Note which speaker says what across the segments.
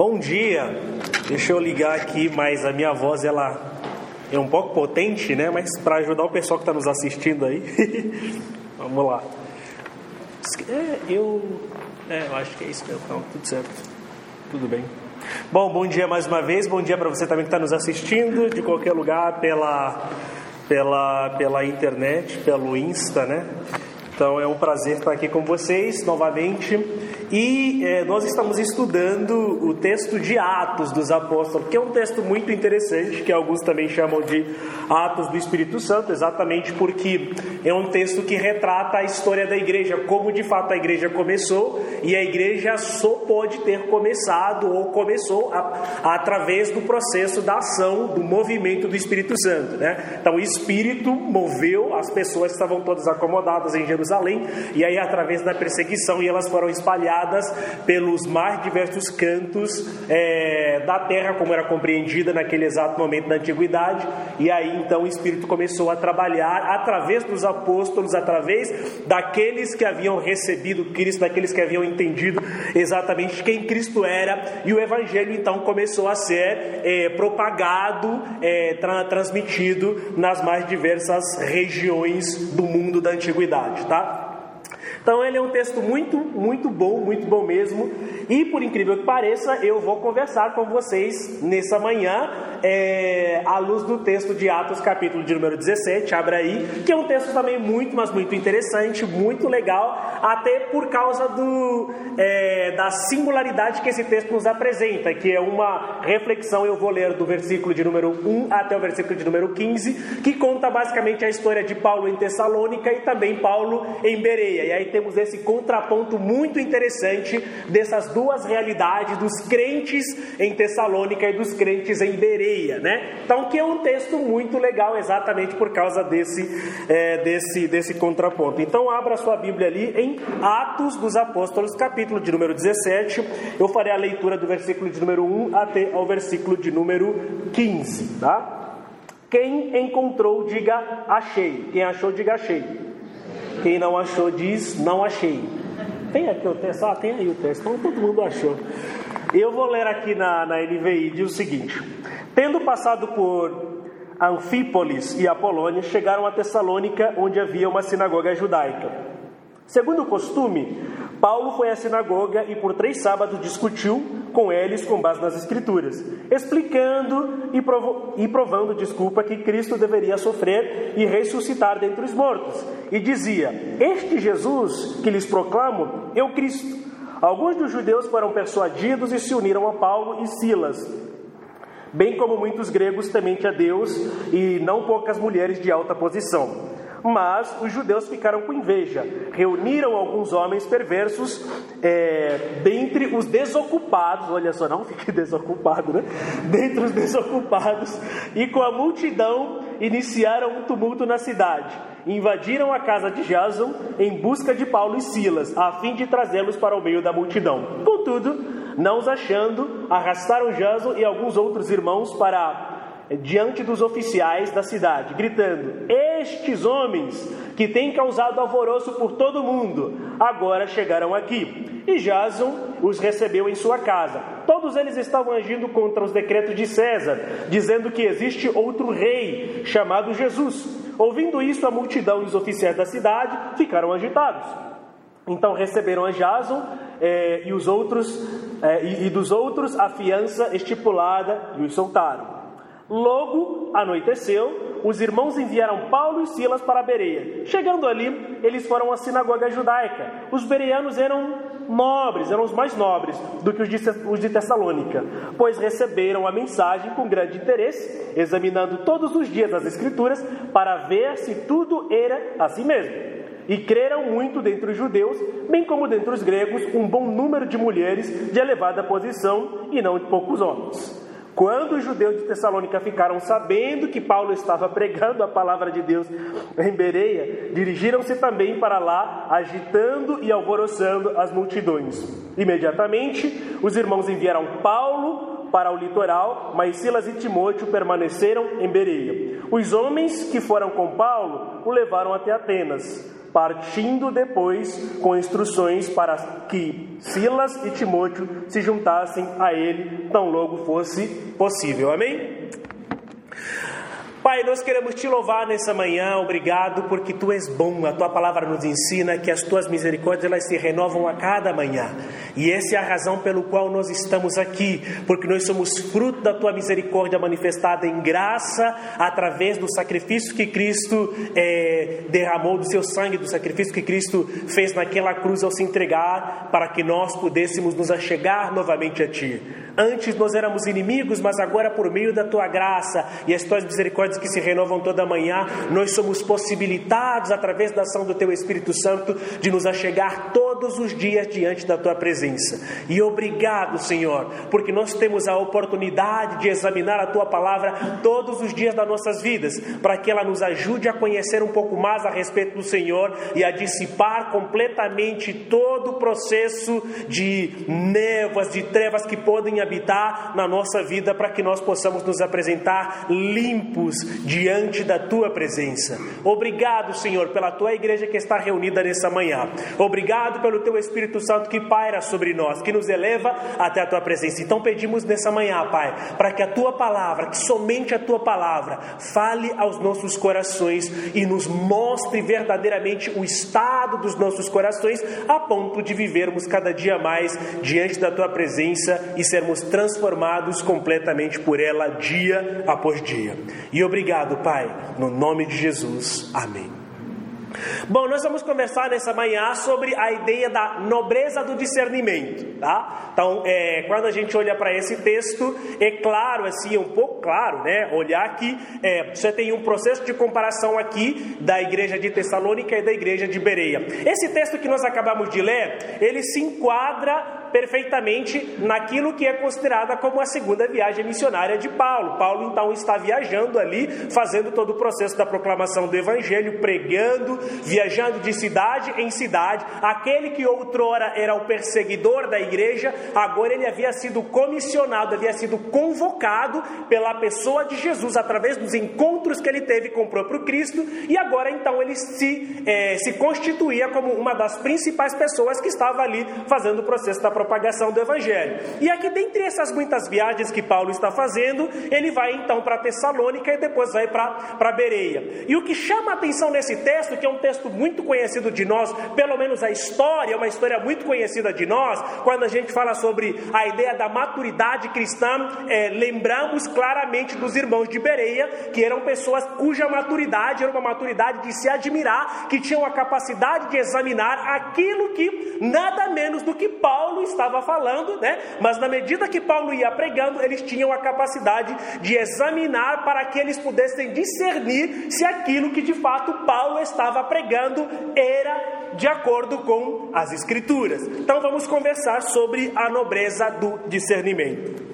Speaker 1: Bom dia. Deixa eu ligar aqui, mas a minha voz ela é um pouco potente, né? Mas para ajudar o pessoal que está nos assistindo aí, vamos lá. É, eu, é, eu acho que é isso. Então, tudo certo, tudo bem. Bom, bom dia mais uma vez. Bom dia para você também que está nos assistindo de qualquer lugar pela pela pela internet, pelo Insta, né? Então é um prazer estar aqui com vocês novamente. E é, nós estamos estudando o texto de Atos dos Apóstolos, que é um texto muito interessante, que alguns também chamam de Atos do Espírito Santo, exatamente porque é um texto que retrata a história da igreja, como de fato a igreja começou, e a igreja só pode ter começado ou começou a, através do processo da ação, do movimento do Espírito Santo. Né? Então o Espírito moveu, as pessoas estavam todas acomodadas em Jerusalém, e aí através da perseguição, e elas foram espalhadas espalhadas pelos mais diversos cantos é, da terra, como era compreendida naquele exato momento da antiguidade. E aí então o Espírito começou a trabalhar através dos apóstolos, através daqueles que haviam recebido Cristo, daqueles que haviam entendido exatamente quem Cristo era. E o Evangelho então começou a ser é, propagado, é, tra transmitido nas mais diversas regiões do mundo da antiguidade, tá? Então ele é um texto muito, muito bom, muito bom mesmo. E por incrível que pareça, eu vou conversar com vocês nessa manhã, é, à luz do texto de Atos, capítulo de número 17, abra aí, que é um texto também muito, mas muito interessante, muito legal, até por causa do, é, da singularidade que esse texto nos apresenta, que é uma reflexão, eu vou ler do versículo de número 1 até o versículo de número 15, que conta basicamente a história de Paulo em Tessalônica e também Paulo em Bereia. E aí temos esse contraponto muito interessante dessas duas realidades dos crentes em Tessalônica e dos crentes em Bereia, né? Então, que é um texto muito legal exatamente por causa desse, é, desse, desse contraponto. Então, abra sua Bíblia ali em Atos dos Apóstolos, capítulo de número 17. Eu farei a leitura do versículo de número 1 até ao versículo de número 15, tá? Quem encontrou, diga achei. Quem achou, diga achei. Quem não achou diz não achei. Tem aqui o texto? Ah, tem aí o texto. Então todo mundo achou. Eu vou ler aqui na, na NVI, diz o seguinte: Tendo passado por Anfípolis e Apolônia, chegaram a Tessalônica, onde havia uma sinagoga judaica. Segundo o costume, Paulo foi à sinagoga e por três sábados discutiu com eles com base nas Escrituras, explicando e, provo e provando, desculpa, que Cristo deveria sofrer e ressuscitar dentre os mortos. E dizia: Este Jesus que lhes proclamo é o Cristo. Alguns dos judeus foram persuadidos e se uniram a Paulo e Silas, bem como muitos gregos temente a Deus e não poucas mulheres de alta posição. Mas os judeus ficaram com inveja, reuniram alguns homens perversos é, dentre os desocupados, olha só, não fique desocupado, né? Dentre os desocupados, e com a multidão iniciaram um tumulto na cidade. Invadiram a casa de Jason em busca de Paulo e Silas, a fim de trazê-los para o meio da multidão. Contudo, não os achando, arrastaram Jason e alguns outros irmãos para diante dos oficiais da cidade, gritando: Estes homens que têm causado alvoroço por todo mundo, agora chegaram aqui. E Jason os recebeu em sua casa. Todos eles estavam agindo contra os decretos de César, dizendo que existe outro rei chamado Jesus. Ouvindo isso, a multidão e os oficiais da cidade ficaram agitados. Então receberam a Jason eh, e os outros eh, e, e dos outros a fiança estipulada e os soltaram. Logo anoiteceu, os irmãos enviaram Paulo e Silas para Bereia. Chegando ali, eles foram à sinagoga judaica. Os bereanos eram nobres, eram os mais nobres do que os de Tessalônica, pois receberam a mensagem com grande interesse, examinando todos os dias as Escrituras para ver se tudo era assim mesmo. E creram muito dentre os judeus, bem como dentre os gregos, um bom número de mulheres de elevada posição e não de poucos homens. Quando os judeus de Tessalônica ficaram sabendo que Paulo estava pregando a palavra de Deus em Bereia, dirigiram-se também para lá, agitando e alvoroçando as multidões. Imediatamente, os irmãos enviaram Paulo para o litoral, mas Silas e Timóteo permaneceram em Bereia. Os homens que foram com Paulo o levaram até Atenas. Partindo depois com instruções para que Silas e Timóteo se juntassem a ele tão logo fosse possível. Amém? Pai, nós queremos te louvar nessa manhã, obrigado porque tu és bom, a tua palavra nos ensina que as tuas misericórdias elas se renovam a cada manhã. E essa é a razão pelo qual nós estamos aqui, porque nós somos fruto da tua misericórdia manifestada em graça através do sacrifício que Cristo é, derramou, do seu sangue, do sacrifício que Cristo fez naquela cruz ao se entregar, para que nós pudéssemos nos achegar novamente a ti. Antes nós éramos inimigos, mas agora por meio da tua graça e as tuas misericórdias que se renovam toda manhã, nós somos possibilitados através da ação do teu Espírito Santo de nos achegar todos os dias diante da tua presença. E obrigado, Senhor, porque nós temos a oportunidade de examinar a tua palavra todos os dias das nossas vidas, para que ela nos ajude a conhecer um pouco mais a respeito do Senhor e a dissipar completamente todo o processo de névoas, de trevas que podem habitar na nossa vida, para que nós possamos nos apresentar limpos diante da tua presença. Obrigado, Senhor, pela tua igreja que está reunida nessa manhã. Obrigado pelo teu Espírito Santo que paira sobre nós, que nos eleva até a tua presença. Então pedimos nessa manhã, Pai, para que a tua palavra, que somente a tua palavra, fale aos nossos corações e nos mostre verdadeiramente o estado dos nossos corações, a ponto de vivermos cada dia mais diante da tua presença e sermos transformados completamente por ela dia após dia. E obrigado, Pai, no nome de Jesus. Amém. Bom, nós vamos conversar nessa manhã sobre a ideia da nobreza do discernimento, tá? Então, é, quando a gente olha para esse texto, é claro, assim, é um pouco claro, né? Olhar que é, você tem um processo de comparação aqui da igreja de Tessalônica e da igreja de Bereia. Esse texto que nós acabamos de ler, ele se enquadra perfeitamente naquilo que é considerada como a segunda viagem missionária de Paulo. Paulo então está viajando ali, fazendo todo o processo da proclamação do evangelho, pregando, viajando de cidade em cidade. Aquele que outrora era o perseguidor da igreja, agora ele havia sido comissionado, havia sido convocado pela pessoa de Jesus através dos encontros que ele teve com o próprio Cristo, e agora então ele se, é, se constituía como uma das principais pessoas que estava ali fazendo o processo da propagação do Evangelho. E aqui, dentre essas muitas viagens que Paulo está fazendo, ele vai então para Tessalônica e depois vai para Bereia. E o que chama a atenção nesse texto, que é um texto muito conhecido de nós, pelo menos a história, é uma história muito conhecida de nós, quando a gente fala sobre a ideia da maturidade cristã, é, lembramos claramente dos irmãos de Bereia, que eram pessoas cuja maturidade era uma maturidade de se admirar, que tinham a capacidade de examinar aquilo que nada menos do que Paulo estava falando, né? Mas na medida que Paulo ia pregando, eles tinham a capacidade de examinar para que eles pudessem discernir se aquilo que de fato Paulo estava pregando era de acordo com as Escrituras. Então vamos conversar sobre a nobreza do discernimento.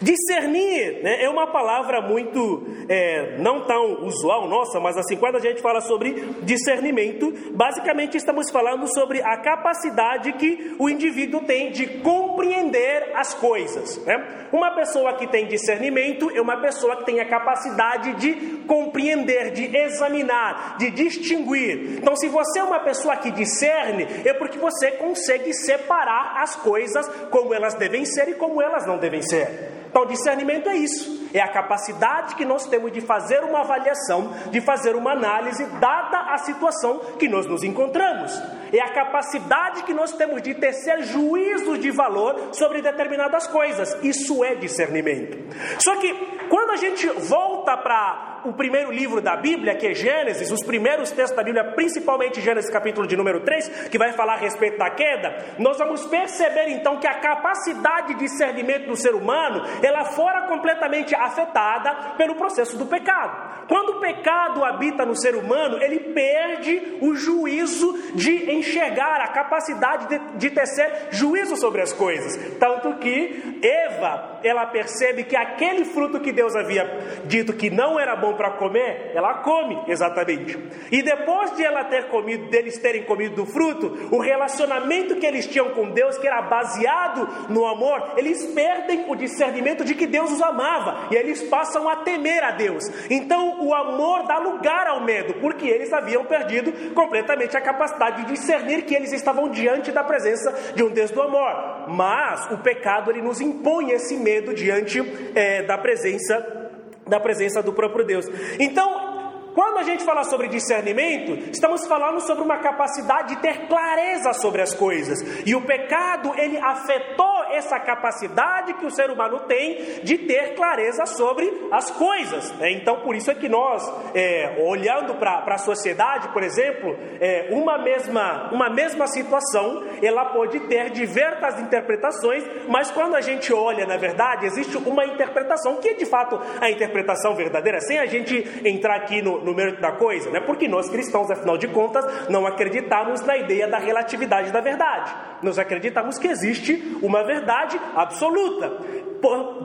Speaker 1: Discernir né, é uma palavra muito é, não tão usual nossa, mas assim, quando a gente fala sobre discernimento, basicamente estamos falando sobre a capacidade que o indivíduo tem de compreender as coisas. Né? Uma pessoa que tem discernimento é uma pessoa que tem a capacidade de compreender, de examinar, de distinguir. Então, se você é uma pessoa que discerne, é porque você consegue separar as coisas como elas devem ser e como elas não devem ser. Então, discernimento é isso, é a capacidade que nós temos de fazer uma avaliação, de fazer uma análise, dada a situação que nós nos encontramos. É a capacidade que nós temos de tecer juízos de valor sobre determinadas coisas. Isso é discernimento. Só que, quando a gente volta para o primeiro livro da Bíblia, que é Gênesis, os primeiros textos da Bíblia, principalmente Gênesis capítulo de número 3, que vai falar a respeito da queda, nós vamos perceber então que a capacidade de discernimento do ser humano, ela fora completamente afetada pelo processo do pecado. Quando o pecado habita no ser humano, ele perde o juízo de enxergar, a capacidade de, de tecer juízo sobre as coisas. Tanto que Eva, ela percebe que aquele fruto que Deus havia dito que não era bom para comer, ela come, exatamente. E depois de ela ter comido, deles terem comido do fruto, o relacionamento que eles tinham com Deus, que era baseado no amor, eles perdem o discernimento de que Deus os amava e eles passam a temer a Deus. Então o amor dá lugar ao medo, porque eles haviam perdido completamente a capacidade de discernir que eles estavam diante da presença de um Deus do amor. Mas o pecado ele nos impõe esse medo diante é, da presença da presença do próprio Deus. Então, quando a gente fala sobre discernimento, estamos falando sobre uma capacidade de ter clareza sobre as coisas. E o pecado, ele afetou essa capacidade que o ser humano tem de ter clareza sobre as coisas. Né? Então, por isso é que nós, é, olhando para a sociedade, por exemplo, é, uma, mesma, uma mesma situação, ela pode ter diversas interpretações, mas quando a gente olha, na verdade, existe uma interpretação, que é de fato a interpretação verdadeira, sem a gente entrar aqui no, no mérito da coisa, né? porque nós cristãos, afinal de contas, não acreditamos na ideia da relatividade da verdade. Nós acreditamos que existe uma verdade absoluta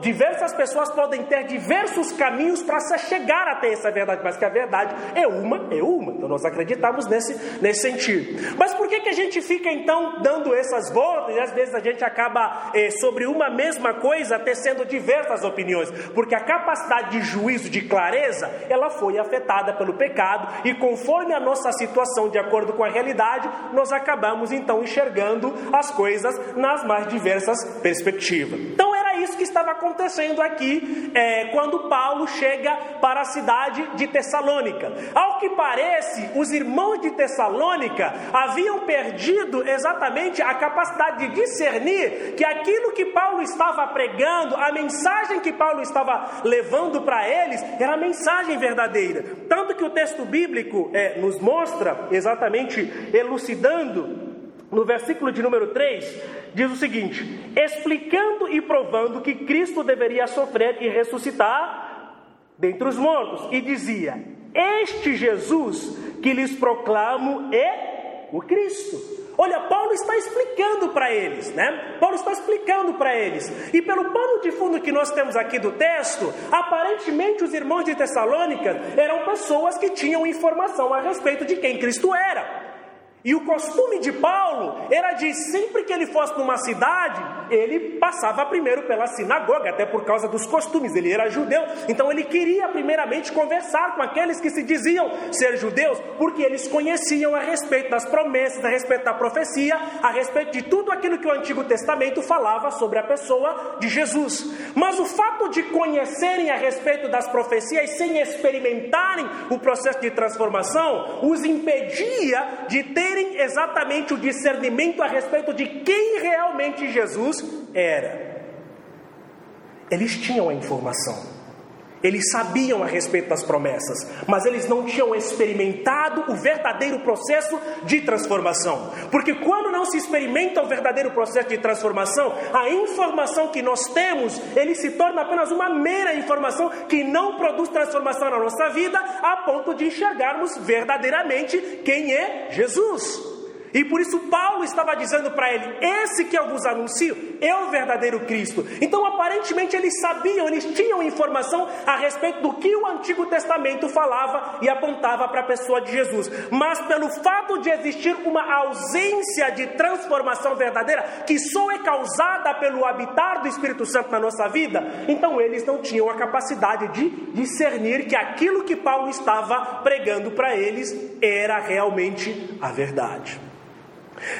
Speaker 1: diversas pessoas podem ter diversos caminhos para se chegar até essa verdade, mas que a verdade é uma, é uma. Então nós acreditamos nesse, nesse sentido. Mas por que, que a gente fica então dando essas voltas e às vezes a gente acaba eh, sobre uma mesma coisa tecendo diversas opiniões? Porque a capacidade de juízo, de clareza, ela foi afetada pelo pecado e conforme a nossa situação, de acordo com a realidade, nós acabamos então enxergando as coisas nas mais diversas perspectivas. Então era isso que estava acontecendo aqui é, quando Paulo chega para a cidade de Tessalônica. Ao que parece, os irmãos de Tessalônica haviam perdido exatamente a capacidade de discernir que aquilo que Paulo estava pregando, a mensagem que Paulo estava levando para eles, era a mensagem verdadeira. Tanto que o texto bíblico é, nos mostra, exatamente elucidando no versículo de número 3, diz o seguinte: explicando e provando que Cristo deveria sofrer e ressuscitar dentre os mortos, e dizia: Este Jesus que lhes proclamo é o Cristo. Olha, Paulo está explicando para eles, né? Paulo está explicando para eles. E pelo pano de fundo que nós temos aqui do texto, aparentemente os irmãos de Tessalônica eram pessoas que tinham informação a respeito de quem Cristo era. E o costume de Paulo era de sempre que ele fosse numa cidade, ele passava primeiro pela sinagoga, até por causa dos costumes, ele era judeu, então ele queria primeiramente conversar com aqueles que se diziam ser judeus, porque eles conheciam a respeito das promessas, a respeito da profecia, a respeito de tudo aquilo que o Antigo Testamento falava sobre a pessoa de Jesus. Mas o fato de conhecerem a respeito das profecias sem experimentarem o processo de transformação os impedia de ter terem exatamente o discernimento a respeito de quem realmente Jesus era. Eles tinham a informação, eles sabiam a respeito das promessas, mas eles não tinham experimentado o verdadeiro processo de transformação. Porque quando não se experimenta o verdadeiro processo de transformação, a informação que nós temos, ele se torna apenas uma mera informação que não produz transformação na nossa vida, a ponto de enxergarmos verdadeiramente quem é Jesus. E por isso Paulo estava dizendo para ele: Esse que eu vos anuncio é o verdadeiro Cristo. Então, aparentemente, eles sabiam, eles tinham informação a respeito do que o Antigo Testamento falava e apontava para a pessoa de Jesus. Mas pelo fato de existir uma ausência de transformação verdadeira, que só é causada pelo habitar do Espírito Santo na nossa vida, então eles não tinham a capacidade de discernir que aquilo que Paulo estava pregando para eles era realmente a verdade.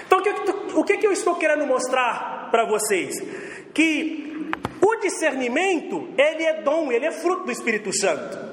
Speaker 1: Então, o que, o que eu estou querendo mostrar para vocês? Que o discernimento, ele é dom, ele é fruto do Espírito Santo.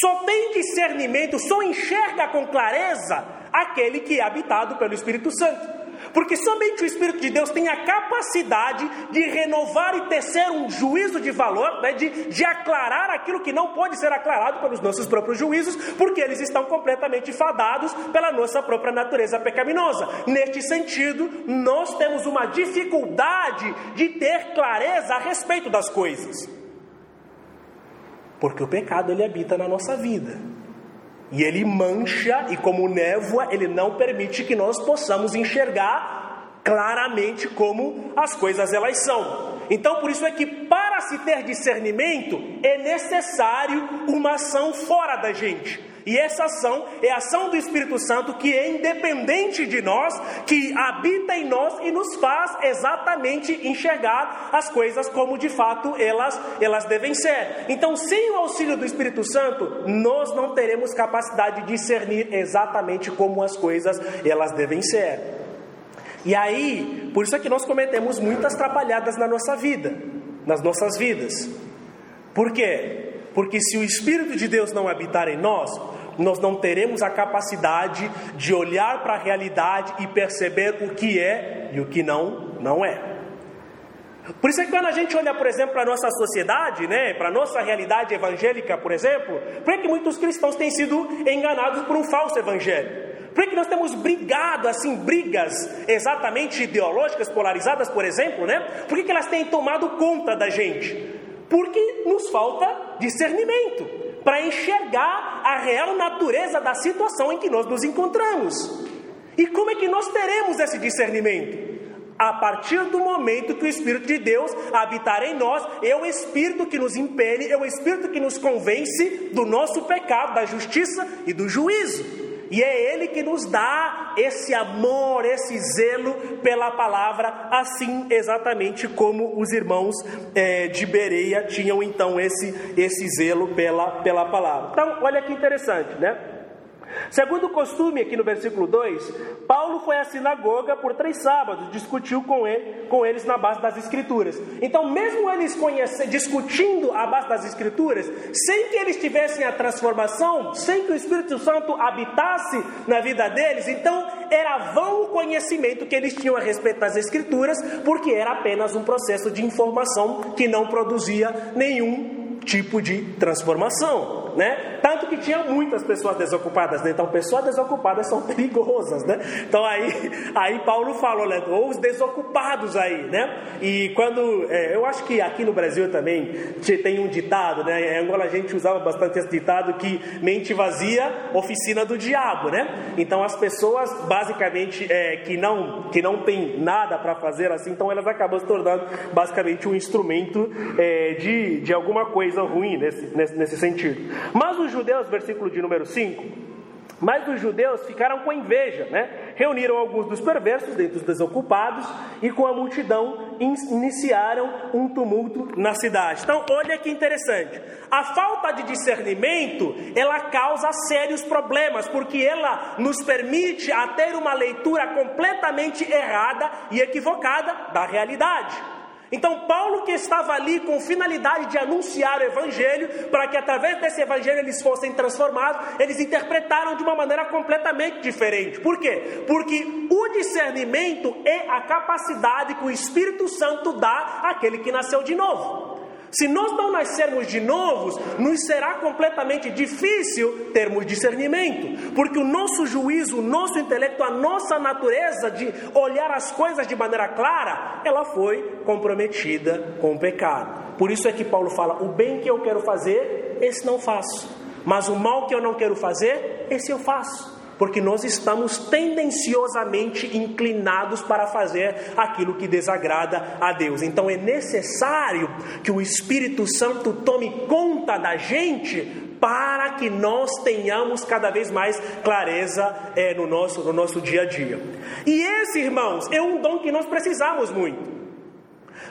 Speaker 1: Só tem discernimento, só enxerga com clareza aquele que é habitado pelo Espírito Santo. Porque somente o Espírito de Deus tem a capacidade de renovar e tecer um juízo de valor, né, de, de aclarar aquilo que não pode ser aclarado pelos nossos próprios juízos, porque eles estão completamente fadados pela nossa própria natureza pecaminosa. Neste sentido, nós temos uma dificuldade de ter clareza a respeito das coisas. Porque o pecado ele habita na nossa vida. E ele mancha, e como névoa, ele não permite que nós possamos enxergar claramente como as coisas elas são. Então, por isso é que para se ter discernimento, é necessário uma ação fora da gente. E essa ação é a ação do Espírito Santo que é independente de nós, que habita em nós e nos faz exatamente enxergar as coisas como de fato elas, elas devem ser. Então, sem o auxílio do Espírito Santo, nós não teremos capacidade de discernir exatamente como as coisas elas devem ser. E aí, por isso é que nós cometemos muitas atrapalhadas na nossa vida, nas nossas vidas. Por quê? Porque se o Espírito de Deus não habitar em nós, nós não teremos a capacidade de olhar para a realidade e perceber o que é e o que não, não é. Por isso é que quando a gente olha, por exemplo, para a nossa sociedade, né, para a nossa realidade evangélica, por exemplo, por que muitos cristãos têm sido enganados por um falso evangelho? Por que nós temos brigado, assim, brigas exatamente ideológicas, polarizadas, por exemplo, né? Por que, que elas têm tomado conta da gente? Porque nos falta discernimento para enxergar a real natureza da situação em que nós nos encontramos. E como é que nós teremos esse discernimento? A partir do momento que o Espírito de Deus habitar em nós, é o Espírito que nos impele, é o Espírito que nos convence do nosso pecado, da justiça e do juízo. E é Ele que nos dá esse amor, esse zelo pela palavra, assim exatamente como os irmãos é, de Bereia tinham então esse, esse zelo pela, pela palavra. Então, olha que interessante, né? Segundo o costume, aqui no versículo 2, Paulo foi à sinagoga por três sábados, discutiu com, ele, com eles na base das Escrituras. Então, mesmo eles discutindo a base das Escrituras, sem que eles tivessem a transformação, sem que o Espírito Santo habitasse na vida deles, então era vão o conhecimento que eles tinham a respeito das Escrituras, porque era apenas um processo de informação que não produzia nenhum tipo de transformação né? Tanto que tinha muitas pessoas desocupadas, né? Então, pessoas desocupadas são perigosas, né? Então, aí, aí Paulo falou, né? Ou os desocupados aí, né? E quando, é, eu acho que aqui no Brasil também tem um ditado, né? Em Angola a gente usava bastante esse ditado que mente vazia, oficina do diabo, né? Então, as pessoas, basicamente, é, que não que não tem nada para fazer assim, então elas acabam se tornando basicamente um instrumento é, de, de alguma coisa ruim nesse, nesse, nesse sentido. Mas judeus, versículo de número 5, mas os judeus ficaram com inveja, né? Reuniram alguns dos perversos dentre os desocupados e com a multidão iniciaram um tumulto na cidade. Então, olha que interessante. A falta de discernimento, ela causa sérios problemas, porque ela nos permite a ter uma leitura completamente errada e equivocada da realidade. Então, Paulo, que estava ali com finalidade de anunciar o Evangelho, para que através desse Evangelho eles fossem transformados, eles interpretaram de uma maneira completamente diferente. Por quê? Porque o discernimento é a capacidade que o Espírito Santo dá àquele que nasceu de novo. Se nós não nascermos de novos, nos será completamente difícil termos discernimento, porque o nosso juízo, o nosso intelecto, a nossa natureza de olhar as coisas de maneira clara, ela foi comprometida com o pecado. Por isso é que Paulo fala: o bem que eu quero fazer, esse não faço, mas o mal que eu não quero fazer, esse eu faço porque nós estamos tendenciosamente inclinados para fazer aquilo que desagrada a Deus. Então é necessário que o Espírito Santo tome conta da gente para que nós tenhamos cada vez mais clareza é, no, nosso, no nosso dia a dia. E esse, irmãos, é um dom que nós precisamos muito.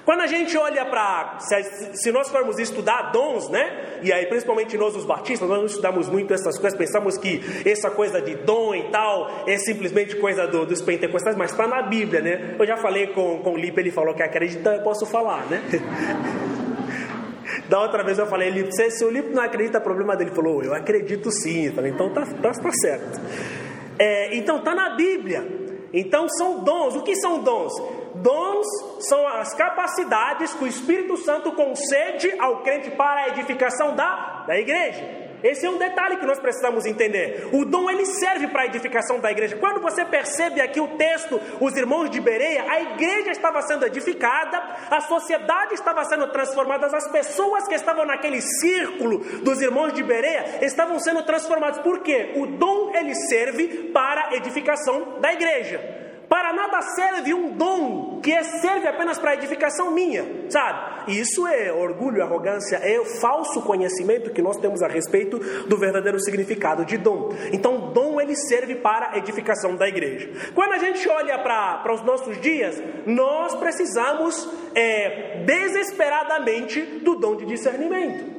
Speaker 1: Quando a gente olha para, se, se, nós formos estudar dons, né? E aí, principalmente nós, os batistas, nós não estudamos muito essas coisas, pensamos que essa coisa de dom e tal é simplesmente coisa do, dos pentecostais, mas está na Bíblia, né? Eu já falei com, com o Lipe, ele falou que acredita, eu posso falar, né? Da outra vez eu falei, Lipe, se, o Lipe não acredita, problema dele. Ele falou, eu acredito sim. Eu falei, então tá, tá, tá certo. É, então tá na Bíblia. Então são dons. O que são dons? Dons são as capacidades que o Espírito Santo concede ao crente para a edificação da, da igreja. Esse é um detalhe que nós precisamos entender. O dom ele serve para a edificação da igreja. Quando você percebe aqui o texto, os irmãos de Bereia, a igreja estava sendo edificada, a sociedade estava sendo transformada, as pessoas que estavam naquele círculo dos irmãos de Bereia estavam sendo transformadas. Por quê? O dom ele serve para a edificação da igreja. Para nada serve um dom que serve apenas para edificação minha, sabe? Isso é orgulho, arrogância, é o falso conhecimento que nós temos a respeito do verdadeiro significado de dom. Então, dom ele serve para edificação da igreja. Quando a gente olha para os nossos dias, nós precisamos é, desesperadamente do dom de discernimento.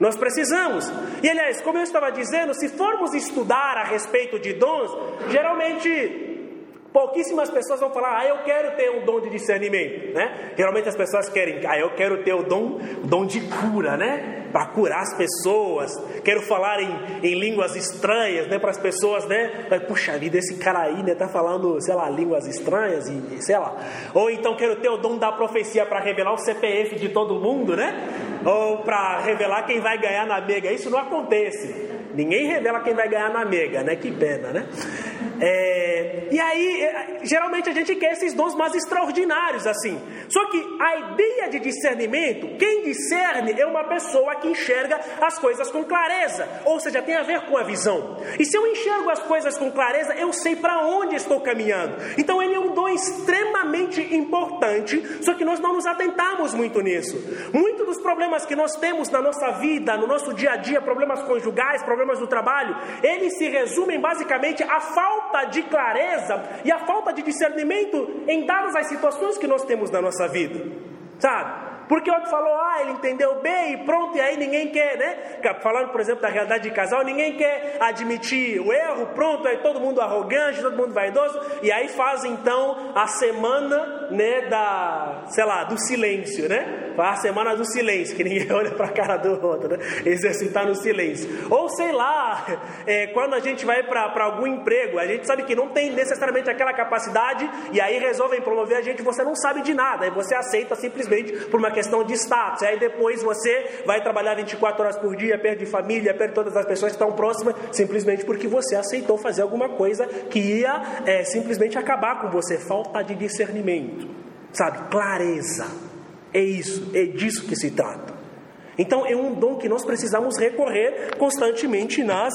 Speaker 1: Nós precisamos. E aliás, como eu estava dizendo, se formos estudar a respeito de dons, geralmente Pouquíssimas pessoas vão falar, ah, eu quero ter um dom de discernimento, né? Geralmente as pessoas querem, ah, eu quero ter o dom, dom de cura, né? Para curar as pessoas, quero falar em, em línguas estranhas, né? Para as pessoas, né? Puxa vida, esse cara aí, né? Tá falando, sei lá, línguas estranhas e sei lá. Ou então quero ter o dom da profecia para revelar o CPF de todo mundo, né? Ou para revelar quem vai ganhar na mega. Isso não acontece. Ninguém revela quem vai ganhar na mega, né? Que pena, né? É, e aí, é, geralmente a gente quer esses dons mais extraordinários assim. Só que a ideia de discernimento, quem discerne é uma pessoa que enxerga as coisas com clareza, ou seja, tem a ver com a visão. E se eu enxergo as coisas com clareza, eu sei para onde estou caminhando. Então ele é um dom extremamente importante, só que nós não nos atentamos muito nisso. Muitos dos problemas que nós temos na nossa vida, no nosso dia a dia, problemas conjugais, problemas do trabalho, eles se resumem basicamente à falta falta de clareza e a falta de discernimento em dadas as situações que nós temos na nossa vida, sabe? Porque outro falou, ah, ele entendeu bem e pronto, e aí ninguém quer, né? Falando, por exemplo, da realidade de casal, ninguém quer admitir o erro, pronto, aí todo mundo arrogante, todo mundo vaidoso, e aí faz então a semana, né, da, sei lá, do silêncio, né? A semana do silêncio, que ninguém olha para a cara do outro, né? Exercitar no silêncio. Ou sei lá, é, quando a gente vai para algum emprego, a gente sabe que não tem necessariamente aquela capacidade, e aí resolvem promover a gente, você não sabe de nada, aí você aceita simplesmente por uma questão de status. Aí depois você vai trabalhar 24 horas por dia, perto de família, perto de todas as pessoas que estão próximas, simplesmente porque você aceitou fazer alguma coisa que ia é, simplesmente acabar com você. Falta de discernimento, sabe? Clareza. É isso, é disso que se trata. Então é um dom que nós precisamos recorrer constantemente nas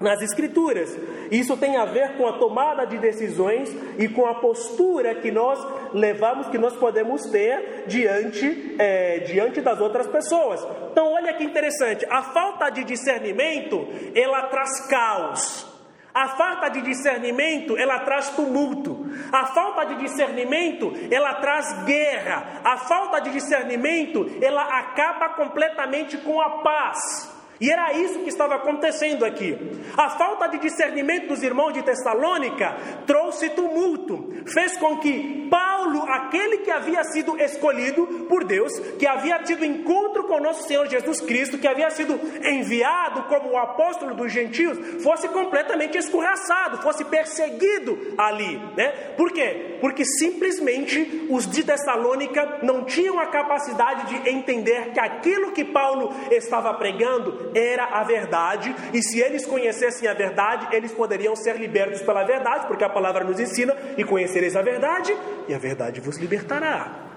Speaker 1: nas Escrituras. Isso tem a ver com a tomada de decisões e com a postura que nós levamos, que nós podemos ter diante, é, diante das outras pessoas. Então, olha que interessante: a falta de discernimento ela traz caos. A falta de discernimento, ela traz tumulto. A falta de discernimento, ela traz guerra. A falta de discernimento, ela acaba completamente com a paz. E era isso que estava acontecendo aqui. A falta de discernimento dos irmãos de Tessalônica trouxe tumulto, fez com que Paulo, aquele que havia sido escolhido por Deus, que havia tido encontro com nosso Senhor Jesus Cristo, que havia sido enviado como o apóstolo dos gentios, fosse completamente escorraçado, fosse perseguido ali, né? Por quê? Porque simplesmente os de Tessalônica não tinham a capacidade de entender que aquilo que Paulo estava pregando era a verdade, e se eles conhecessem a verdade, eles poderiam ser libertos pela verdade, porque a palavra nos ensina: e conhecereis a verdade, e a verdade vos libertará.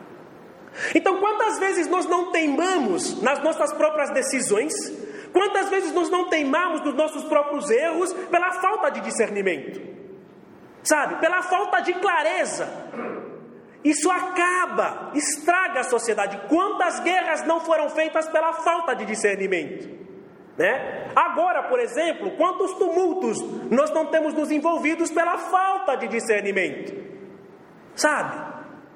Speaker 1: Então, quantas vezes nós não teimamos nas nossas próprias decisões? Quantas vezes nós não teimamos nos nossos próprios erros pela falta de discernimento? Sabe, pela falta de clareza. Isso acaba, estraga a sociedade. Quantas guerras não foram feitas pela falta de discernimento? Né? Agora, por exemplo, quantos tumultos nós não temos nos envolvidos pela falta de discernimento? Sabe?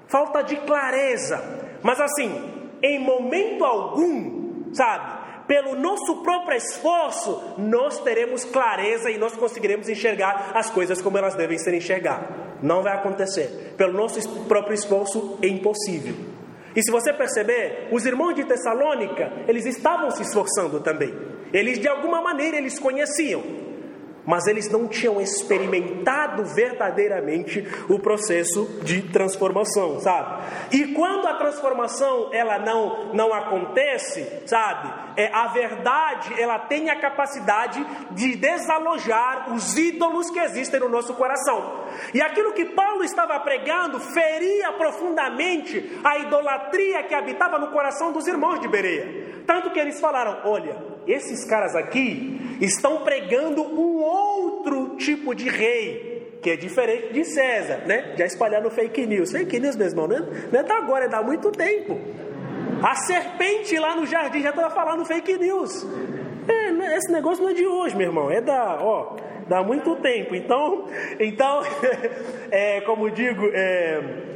Speaker 1: Falta de clareza. Mas assim, em momento algum, sabe? Pelo nosso próprio esforço, nós teremos clareza e nós conseguiremos enxergar as coisas como elas devem ser enxergadas. Não vai acontecer. Pelo nosso próprio esforço é impossível. E se você perceber, os irmãos de Tessalônica, eles estavam se esforçando também. Eles de alguma maneira eles conheciam, mas eles não tinham experimentado verdadeiramente o processo de transformação, sabe? E quando a transformação ela não não acontece, sabe? É a verdade, ela tem a capacidade de desalojar os ídolos que existem no nosso coração. E aquilo que Paulo estava pregando feria profundamente a idolatria que habitava no coração dos irmãos de Bereia. Tanto que eles falaram: "Olha, esses caras aqui estão pregando um outro tipo de rei que é diferente de César, né? Já espalhando fake news. Fake news, meu irmão, não é, não é da agora, é da muito tempo. A serpente lá no jardim já estava falando fake news. É, esse negócio não é de hoje, meu irmão, é da, ó, dá muito tempo. Então, então, é, como digo, é,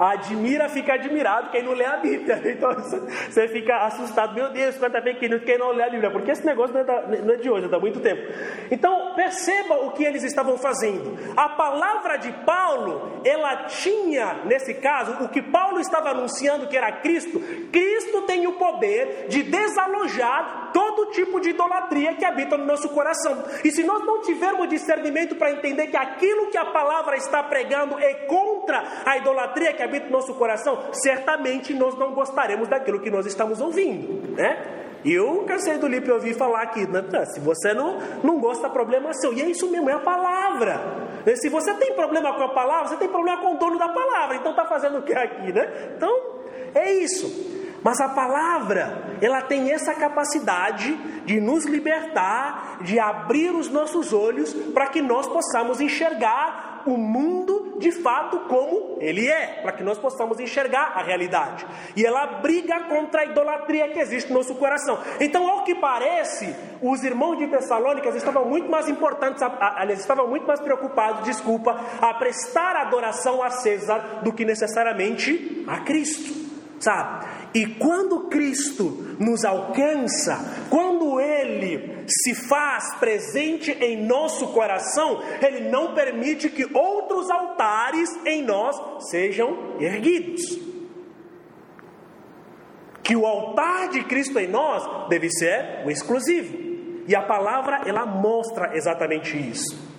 Speaker 1: Admira, fica admirado quem não lê a Bíblia. Então você fica assustado, meu Deus, quanta fake news, quem não lê a Bíblia, porque esse negócio não é, da, não é de hoje, é da muito tempo. Então perceba o que eles estavam fazendo. A palavra de Paulo, ela tinha, nesse caso, o que Paulo estava anunciando que era Cristo. Cristo tem o poder de desalojar todo tipo de idolatria que habita no nosso coração. E se nós não tivermos discernimento para entender que aquilo que a palavra está pregando é contra a idolatria que habita no nosso coração, certamente nós não gostaremos daquilo que nós estamos ouvindo, né? E eu cansei do Lipe ouvir falar aqui, né? se você não, não gosta, problema seu. E é isso mesmo, é a palavra. Se você tem problema com a palavra, você tem problema com o dono da palavra. Então está fazendo o que aqui, né? Então, é isso. Mas a palavra, ela tem essa capacidade de nos libertar, de abrir os nossos olhos para que nós possamos enxergar o mundo de fato como ele é, para que nós possamos enxergar a realidade. E ela briga contra a idolatria que existe no nosso coração. Então, ao que parece, os irmãos de Tessalônicas estavam muito mais importantes, aliás, estavam muito mais preocupados, desculpa, a prestar adoração a César do que necessariamente a Cristo sabe? E quando Cristo nos alcança, quando Ele se faz presente em nosso coração, Ele não permite que outros altares em nós sejam erguidos. Que o altar de Cristo em nós deve ser o exclusivo. E a palavra ela mostra exatamente isso.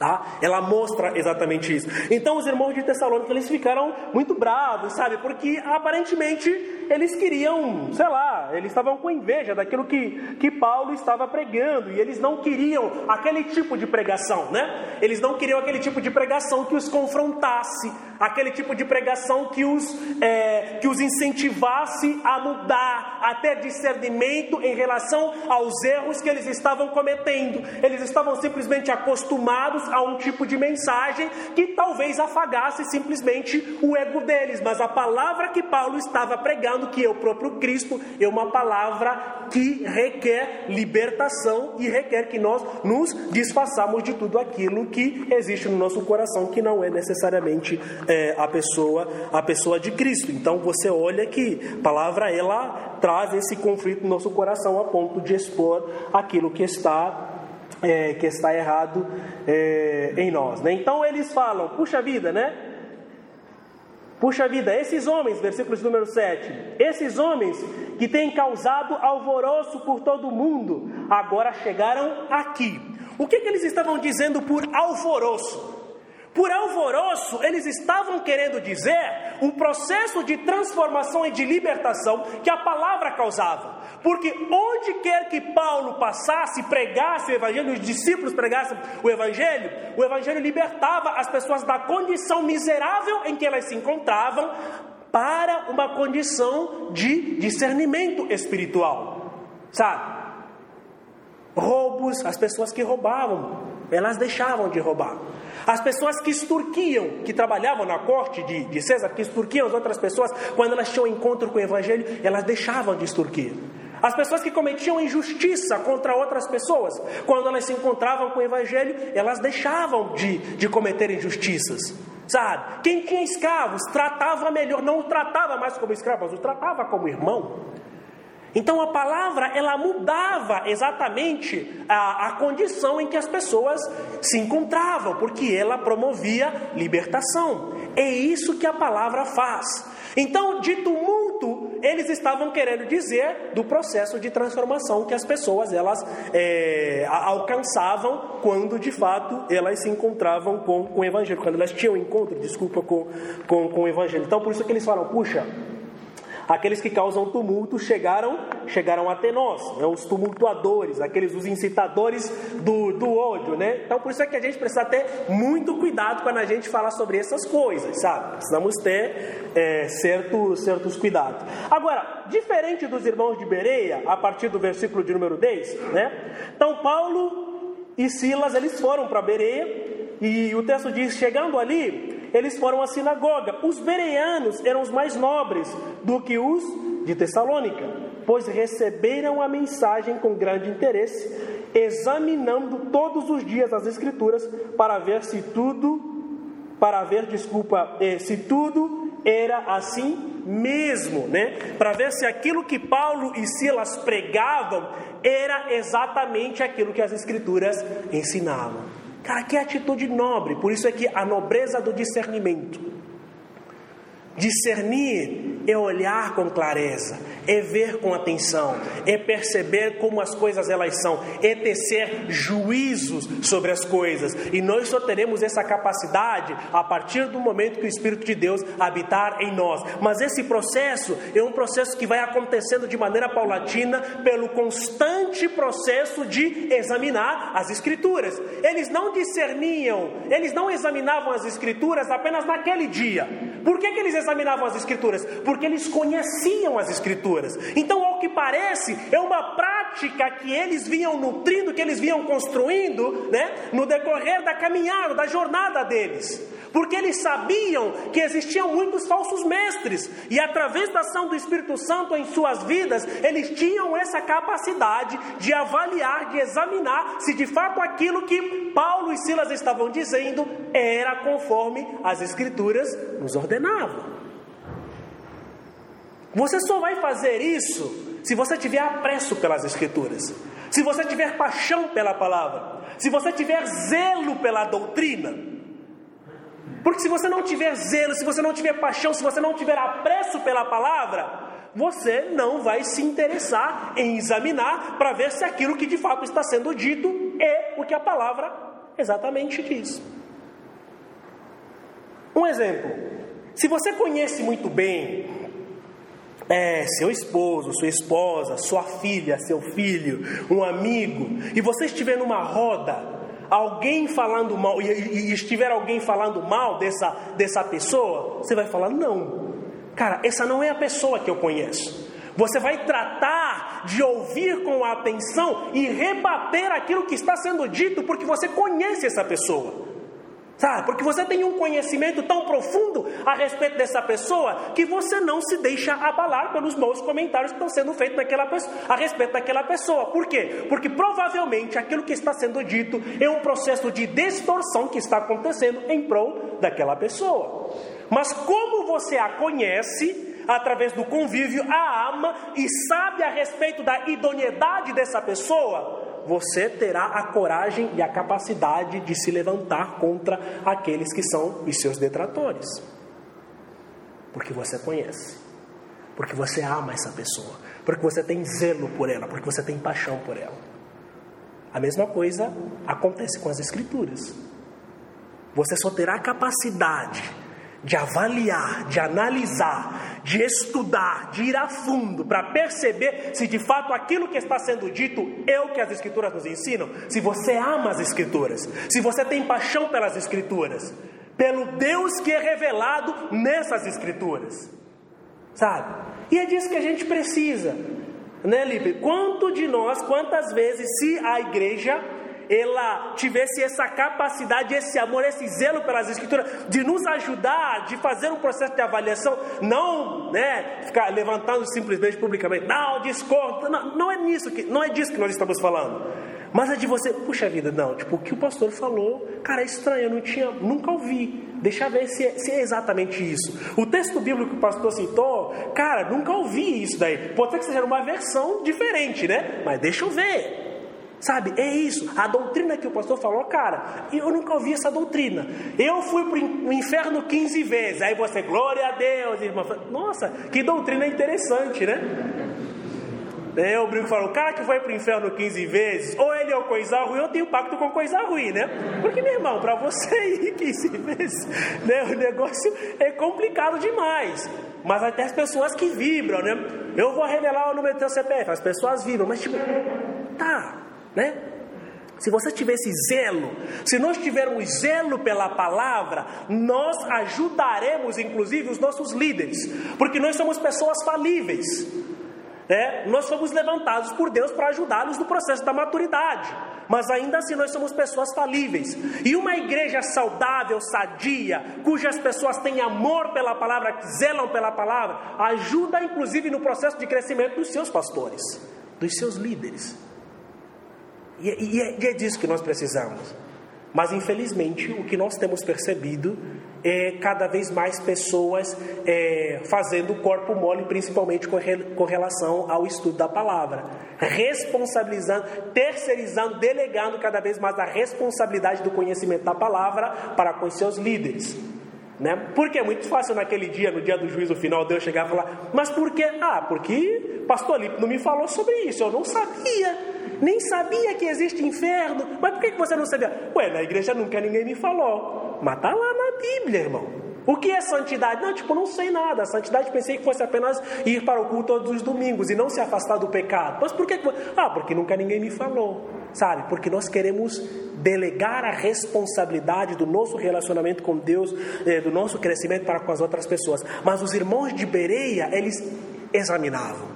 Speaker 1: Tá? Ela mostra exatamente isso. Então os irmãos de Tessalônica eles ficaram muito bravos, sabe? Porque aparentemente eles queriam, sei lá, eles estavam com inveja daquilo que, que Paulo estava pregando e eles não queriam aquele tipo de pregação, né? Eles não queriam aquele tipo de pregação que os confrontasse, aquele tipo de pregação que os, é, que os incentivasse a mudar, a ter discernimento em relação aos erros que eles estavam cometendo. Eles estavam simplesmente acostumados a um tipo de mensagem que talvez afagasse simplesmente o ego deles, mas a palavra que Paulo estava pregando, que é o próprio Cristo, é uma palavra que requer libertação e requer que nós nos desfaçamos de tudo aquilo que existe no nosso coração, que não é necessariamente é, a pessoa a pessoa de Cristo. Então você olha que a palavra ela traz esse conflito no nosso coração a ponto de expor aquilo que está é, que está errado é, em nós. Né? Então eles falam, puxa vida, né? Puxa vida, esses homens, versículos número 7, esses homens que têm causado alvoroço por todo o mundo, agora chegaram aqui. O que, que eles estavam dizendo por alvoroço? Por alvoroço, eles estavam querendo dizer o processo de transformação e de libertação que a palavra causava. Porque onde quer que Paulo passasse, pregasse o evangelho, os discípulos pregassem o evangelho, o evangelho libertava as pessoas da condição miserável em que elas se encontravam para uma condição de discernimento espiritual. Sabe? Roubos, as pessoas que roubavam, elas deixavam de roubar. As pessoas que extorquiam, que trabalhavam na corte de, de César, que extorquiam as outras pessoas, quando elas tinham encontro com o Evangelho, elas deixavam de extorquir. As pessoas que cometiam injustiça contra outras pessoas, quando elas se encontravam com o Evangelho, elas deixavam de, de cometer injustiças. Sabe? Quem tinha escravos tratava melhor, não o tratava mais como escravo, mas o tratava como irmão. Então a palavra ela mudava exatamente a, a condição em que as pessoas se encontravam, porque ela promovia libertação. É isso que a palavra faz. Então, de tumulto, eles estavam querendo dizer do processo de transformação que as pessoas elas é, alcançavam quando de fato elas se encontravam com, com o Evangelho, quando elas tinham encontro, desculpa, com, com, com o Evangelho. Então, por isso que eles falam, puxa, aqueles que causam tumulto chegaram, chegaram até nós, né? os tumultuadores, aqueles os incitadores do, do ódio, né? Então por isso é que a gente precisa ter muito cuidado quando a gente fala sobre essas coisas, sabe? Precisamos ter é, certos, certos cuidados. Agora, diferente dos irmãos de Bereia, a partir do versículo de número 10, né? Então Paulo e Silas eles foram para Bereia E o texto diz: chegando ali, eles foram à sinagoga. Os bereanos eram os mais nobres do que os de Tessalônica, pois receberam a mensagem com grande interesse, examinando todos os dias as Escrituras para ver se tudo, para ver, desculpa, eh, se tudo era assim mesmo, né? Para ver se aquilo que Paulo e Silas pregavam era exatamente aquilo que as Escrituras ensinavam. Cara, que atitude nobre, por isso é que a nobreza do discernimento. Discernir é olhar com clareza, é ver com atenção, é perceber como as coisas elas são, é tecer juízos sobre as coisas. E nós só teremos essa capacidade a partir do momento que o Espírito de Deus habitar em nós. Mas esse processo é um processo que vai acontecendo de maneira paulatina pelo constante processo de examinar as Escrituras. Eles não discerniam, eles não examinavam as Escrituras apenas naquele dia. Por que, que eles examinavam as Escrituras? Porque eles conheciam as Escrituras. Então, ao que parece, é uma prática que eles vinham nutrindo, que eles vinham construindo, né, no decorrer da caminhada, da jornada deles. Porque eles sabiam que existiam muitos falsos mestres, e através da ação do Espírito Santo em suas vidas, eles tinham essa capacidade de avaliar, de examinar se de fato aquilo que Paulo e Silas estavam dizendo era conforme as Escrituras nos ordenavam. Você só vai fazer isso se você tiver apreço pelas Escrituras, se você tiver paixão pela palavra, se você tiver zelo pela doutrina. Porque se você não tiver zelo, se você não tiver paixão, se você não tiver apreço pela palavra, você não vai se interessar em examinar para ver se aquilo que de fato está sendo dito é o que a palavra exatamente diz. Um exemplo: se você conhece muito bem é, seu esposo, sua esposa, sua filha, seu filho, um amigo, e você estiver numa roda, alguém falando mal, e, e, e estiver alguém falando mal dessa, dessa pessoa, você vai falar: não, cara, essa não é a pessoa que eu conheço. Você vai tratar de ouvir com atenção e rebater aquilo que está sendo dito, porque você conhece essa pessoa. Sabe? Porque você tem um conhecimento tão profundo a respeito dessa pessoa que você não se deixa abalar pelos maus comentários que estão sendo feitos naquela pessoa, a respeito daquela pessoa. Por quê? Porque provavelmente aquilo que está sendo dito é um processo de distorção que está acontecendo em prol daquela pessoa. Mas como você a conhece, através do convívio, a ama e sabe a respeito da idoneidade dessa pessoa, você terá a coragem e a capacidade de se levantar contra aqueles que são os seus detratores. Porque você conhece, porque você ama essa pessoa, porque você tem zelo por ela, porque você tem paixão por ela. A mesma coisa acontece com as Escrituras. Você só terá capacidade de avaliar, de analisar, de estudar, de ir a fundo para perceber se de fato aquilo que está sendo dito é o que as Escrituras nos ensinam. Se você ama as Escrituras, se você tem paixão pelas Escrituras, pelo Deus que é revelado nessas Escrituras, sabe? E é disso que a gente precisa, né, Lipe? Quanto de nós, quantas vezes, se a igreja ela tivesse essa capacidade, esse amor, esse zelo pelas escrituras, de nos ajudar, de fazer um processo de avaliação, não, né, ficar levantando simplesmente publicamente, não, discordo, não, não é nisso que, não é disso que nós estamos falando. Mas é de você, puxa vida, não, tipo, o que o pastor falou, cara, é estranho, eu não tinha, nunca ouvi. Deixa eu ver se é, se é exatamente isso. O texto bíblico que o pastor citou, cara, nunca ouvi isso daí. Pode ser que seja uma versão diferente, né? Mas deixa eu ver. Sabe, é isso. A doutrina que o pastor falou, cara, eu nunca ouvi essa doutrina. Eu fui para o inferno 15 vezes. Aí você, glória a Deus, irmã. Nossa, que doutrina interessante, né? É, eu brinco e falo, o cara que foi para o inferno 15 vezes, ou ele é o coisa ruim, ou tem um pacto com coisa ruim, né? Porque, meu irmão, para você ir 15 vezes, né, o negócio é complicado demais. Mas até as pessoas que vibram, né? Eu vou revelar o número do teu CPF, as pessoas vibram, mas tipo, tá, né? Se você tivesse zelo, se nós tivermos zelo pela palavra, nós ajudaremos inclusive os nossos líderes, porque nós somos pessoas falíveis. É, nós fomos levantados por Deus para ajudá-los no processo da maturidade, mas ainda assim nós somos pessoas falíveis. E uma igreja saudável, sadia, cujas pessoas têm amor pela palavra, que zelam pela palavra, ajuda inclusive no processo de crescimento dos seus pastores, dos seus líderes. E, e, é, e é disso que nós precisamos. Mas infelizmente o que nós temos percebido é cada vez mais pessoas é, fazendo o corpo mole, principalmente com, re, com relação ao estudo da palavra, responsabilizando, terceirizando, delegando cada vez mais a responsabilidade do conhecimento da palavra para com seus líderes. Né? Porque é muito fácil naquele dia, no dia do juízo final, Deus chegar e falar: Mas por quê? Ah, porque pastor Lipe não me falou sobre isso, eu não sabia nem sabia que existe inferno. Mas por que você não sabia? Ué, na igreja nunca ninguém me falou. Mas está lá na Bíblia, irmão. O que é santidade? Não, tipo, não sei nada. Santidade pensei que fosse apenas ir para o culto todos os domingos e não se afastar do pecado. Mas por que? Ah, porque nunca ninguém me falou. Sabe? Porque nós queremos delegar a responsabilidade do nosso relacionamento com Deus, eh, do nosso crescimento para com as outras pessoas. Mas os irmãos de Bereia, eles examinavam.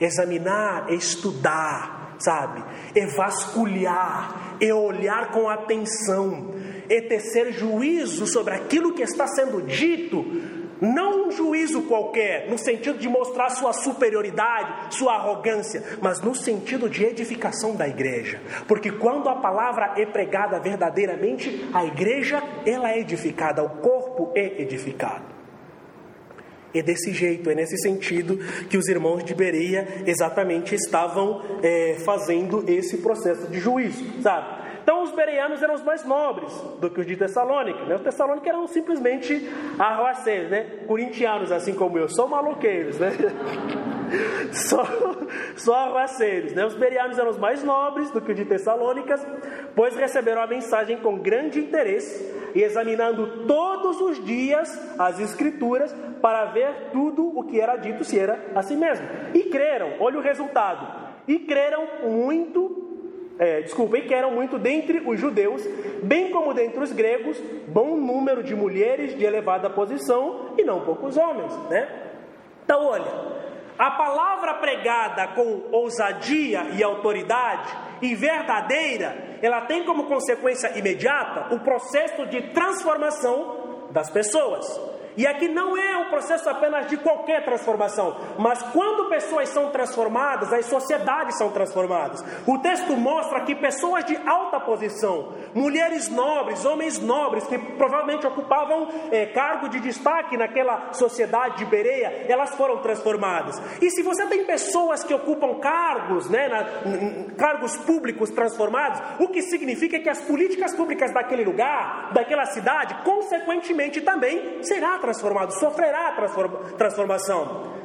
Speaker 1: Examinar, estudar, sabe? É vasculhar, é olhar com atenção, é tecer juízo sobre aquilo que está sendo dito, não um juízo qualquer, no sentido de mostrar sua superioridade, sua arrogância, mas no sentido de edificação da igreja. Porque quando a palavra é pregada verdadeiramente, a igreja ela é edificada, o corpo é edificado. É desse jeito, é nesse sentido que os irmãos de Bereia exatamente estavam é, fazendo esse processo de juízo, sabe? Então os bereanos eram os mais nobres do que os de Tessalônica. Né? Os tessalônicos eram simplesmente arroaceiros, né? Corintianos, assim como eu, são maloqueiros, né? só, só arroaceiros. Né? Os bereanos eram os mais nobres do que os de Tessalônicas, pois receberam a mensagem com grande interesse e examinando todos os dias as escrituras para ver tudo o que era dito se era assim mesmo. E creram, olha o resultado. E creram muito é, desculpa, e que eram muito dentre os judeus, bem como dentre os gregos, bom número de mulheres de elevada posição e não poucos homens, né? Então, olha, a palavra pregada com ousadia e autoridade e verdadeira, ela tem como consequência imediata o processo de transformação das pessoas. E aqui não é processo apenas de qualquer transformação, mas quando pessoas são transformadas, as sociedades são transformadas. O texto mostra que pessoas de alta posição, mulheres nobres, homens nobres, que provavelmente ocupavam é, cargo de destaque naquela sociedade de Bereia, elas foram transformadas. E se você tem pessoas que ocupam cargos, né, na, cargos públicos transformados, o que significa que as políticas públicas daquele lugar, daquela cidade, consequentemente também será transformado, sofrerá transformação.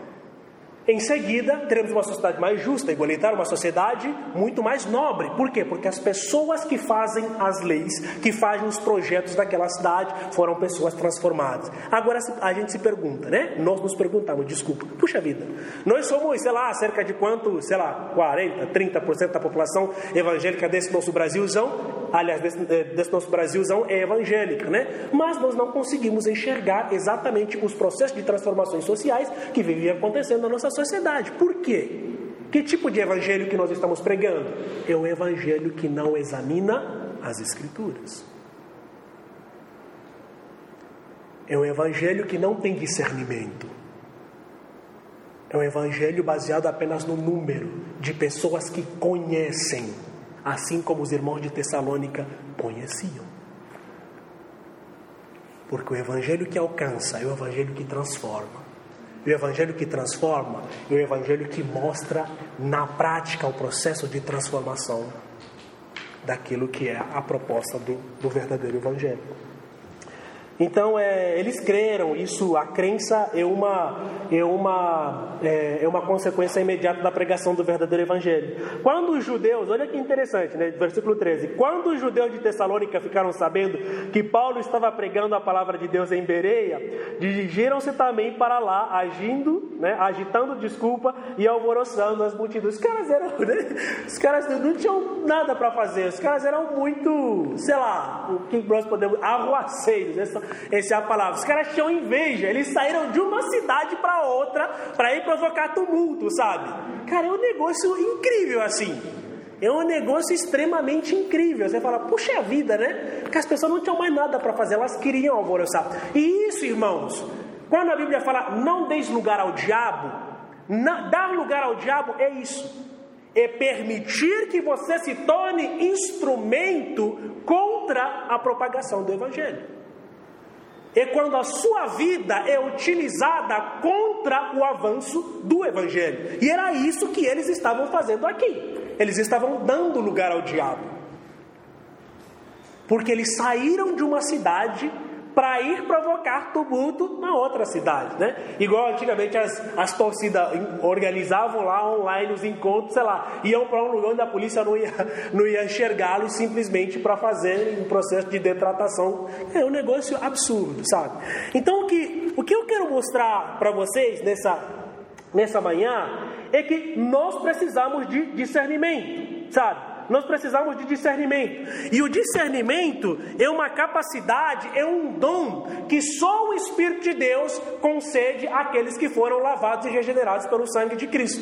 Speaker 1: Em seguida, teremos uma sociedade mais justa, igualitária, uma sociedade muito mais nobre. Por quê? Porque as pessoas que fazem as leis, que fazem os projetos daquela cidade, foram pessoas transformadas. Agora a gente se pergunta, né? Nós nos perguntamos, desculpa, puxa vida, nós somos, sei lá, cerca de quanto, sei lá, 40, 30% da população evangélica desse nosso Brasilzão aliás, desse, eh, desse nosso Brasilzão é evangélica, né? Mas nós não conseguimos enxergar exatamente os processos de transformações sociais que viviam acontecendo na nossa sociedade. Por quê? Que tipo de evangelho que nós estamos pregando? É um evangelho que não examina as escrituras. É um evangelho que não tem discernimento. É um evangelho baseado apenas no número de pessoas que conhecem assim como os irmãos de Tessalônica conheciam. Porque o evangelho que alcança é o evangelho que transforma. O evangelho que transforma é o evangelho que mostra na prática o processo de transformação daquilo que é a proposta do, do verdadeiro evangelho. Então é, eles creram, isso, a crença é uma, é, uma, é, é, uma consequência imediata da pregação do verdadeiro evangelho. Quando os judeus, olha que interessante, né, versículo 13: quando os judeus de Tessalônica ficaram sabendo que Paulo estava pregando a palavra de Deus em Bereia, dirigiram-se também para lá, agindo, né, agitando desculpa e alvoroçando as multidões. Os caras eram, né, os caras não tinham nada para fazer, os caras eram muito, sei lá, o que nós podemos, arruaceiros, né, essa é a palavra. Os caras tinham inveja, eles saíram de uma cidade para outra para ir provocar tumulto, sabe? Cara, é um negócio incrível assim. É um negócio extremamente incrível. Você fala, puxa vida, né? Porque as pessoas não tinham mais nada para fazer, elas queriam alvoroçar. E isso, irmãos, quando a Bíblia fala não deis lugar ao diabo, dar lugar ao diabo é isso. É permitir que você se torne instrumento contra a propagação do Evangelho. É quando a sua vida é utilizada contra o avanço do Evangelho. E era isso que eles estavam fazendo aqui. Eles estavam dando lugar ao diabo. Porque eles saíram de uma cidade para ir provocar tumulto na outra cidade, né? Igual antigamente as, as torcidas organizavam lá online os encontros, sei lá, iam para um lugar onde a polícia não ia, não ia enxergá-los simplesmente para fazer um processo de detratação. É um negócio absurdo, sabe? Então o que, o que eu quero mostrar para vocês nessa, nessa manhã é que nós precisamos de discernimento, sabe? Nós precisamos de discernimento. E o discernimento é uma capacidade, é um dom que só o Espírito de Deus concede àqueles que foram lavados e regenerados pelo sangue de Cristo.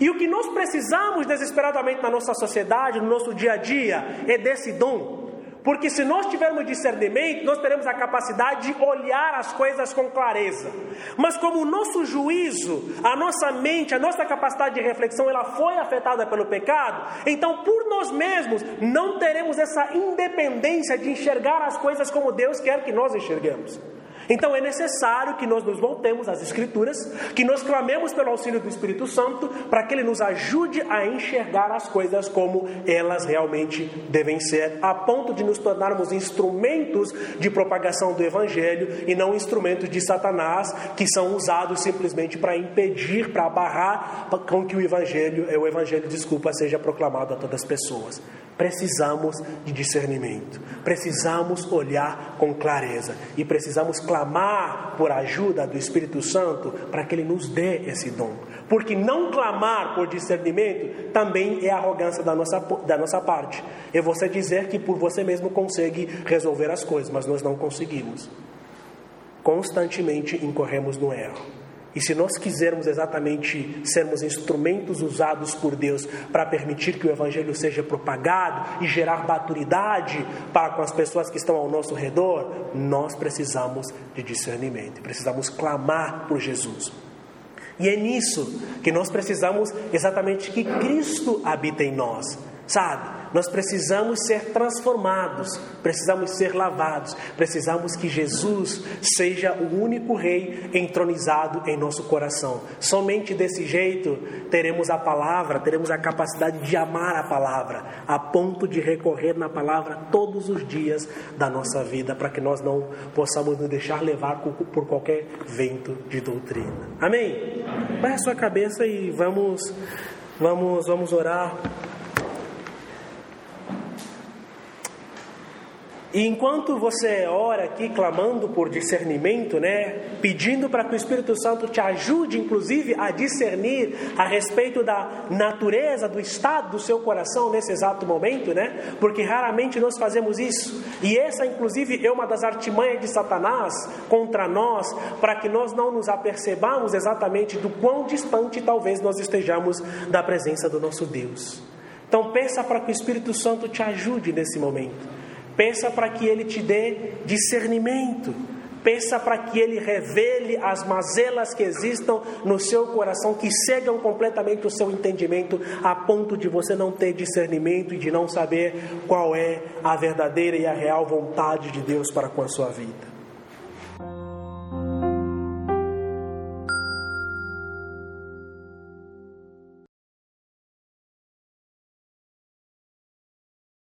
Speaker 1: E o que nós precisamos desesperadamente na nossa sociedade, no nosso dia a dia, é desse dom. Porque se nós tivermos discernimento, nós teremos a capacidade de olhar as coisas com clareza. Mas como o nosso juízo, a nossa mente, a nossa capacidade de reflexão, ela foi afetada pelo pecado, então por nós mesmos não teremos essa independência de enxergar as coisas como Deus quer que nós enxerguemos. Então é necessário que nós nos voltemos às Escrituras, que nós clamemos pelo auxílio do Espírito Santo, para que ele nos ajude a enxergar as coisas como elas realmente devem ser, a ponto de nos tornarmos instrumentos de propagação do Evangelho e não instrumentos de Satanás, que são usados simplesmente para impedir, para barrar com que o Evangelho, o Evangelho, desculpa, seja proclamado a todas as pessoas. Precisamos de discernimento, precisamos olhar com clareza e precisamos clamar por ajuda do Espírito Santo para que ele nos dê esse dom. Porque não clamar por discernimento também é arrogância da nossa, da nossa parte. É você dizer que por você mesmo consegue resolver as coisas, mas nós não conseguimos. Constantemente incorremos no erro. E se nós quisermos exatamente sermos instrumentos usados por Deus para permitir que o Evangelho seja propagado e gerar maturidade para com as pessoas que estão ao nosso redor, nós precisamos de discernimento, precisamos clamar por Jesus. E é nisso que nós precisamos exatamente que Cristo habita em nós, sabe? Nós precisamos ser transformados, precisamos ser lavados, precisamos que Jesus seja o único Rei entronizado em nosso coração. Somente desse jeito teremos a palavra, teremos a capacidade de amar a palavra, a ponto de recorrer na palavra todos os dias da nossa vida, para que nós não possamos nos deixar levar por qualquer vento de doutrina. Amém? Baixe a sua cabeça e vamos, vamos, vamos orar. E enquanto você ora aqui clamando por discernimento, né, pedindo para que o Espírito Santo te ajude, inclusive, a discernir a respeito da natureza, do estado do seu coração nesse exato momento, né, porque raramente nós fazemos isso. E essa, inclusive, é uma das artimanhas de Satanás contra nós, para que nós não nos apercebamos exatamente do quão distante talvez nós estejamos da presença do nosso Deus. Então, peça para que o Espírito Santo te ajude nesse momento. Peça para que Ele te dê discernimento. Peça para que Ele revele as mazelas que existam no seu coração, que cegam completamente o seu entendimento, a ponto de você não ter discernimento e de não saber qual é a verdadeira e a real vontade de Deus para com a sua vida.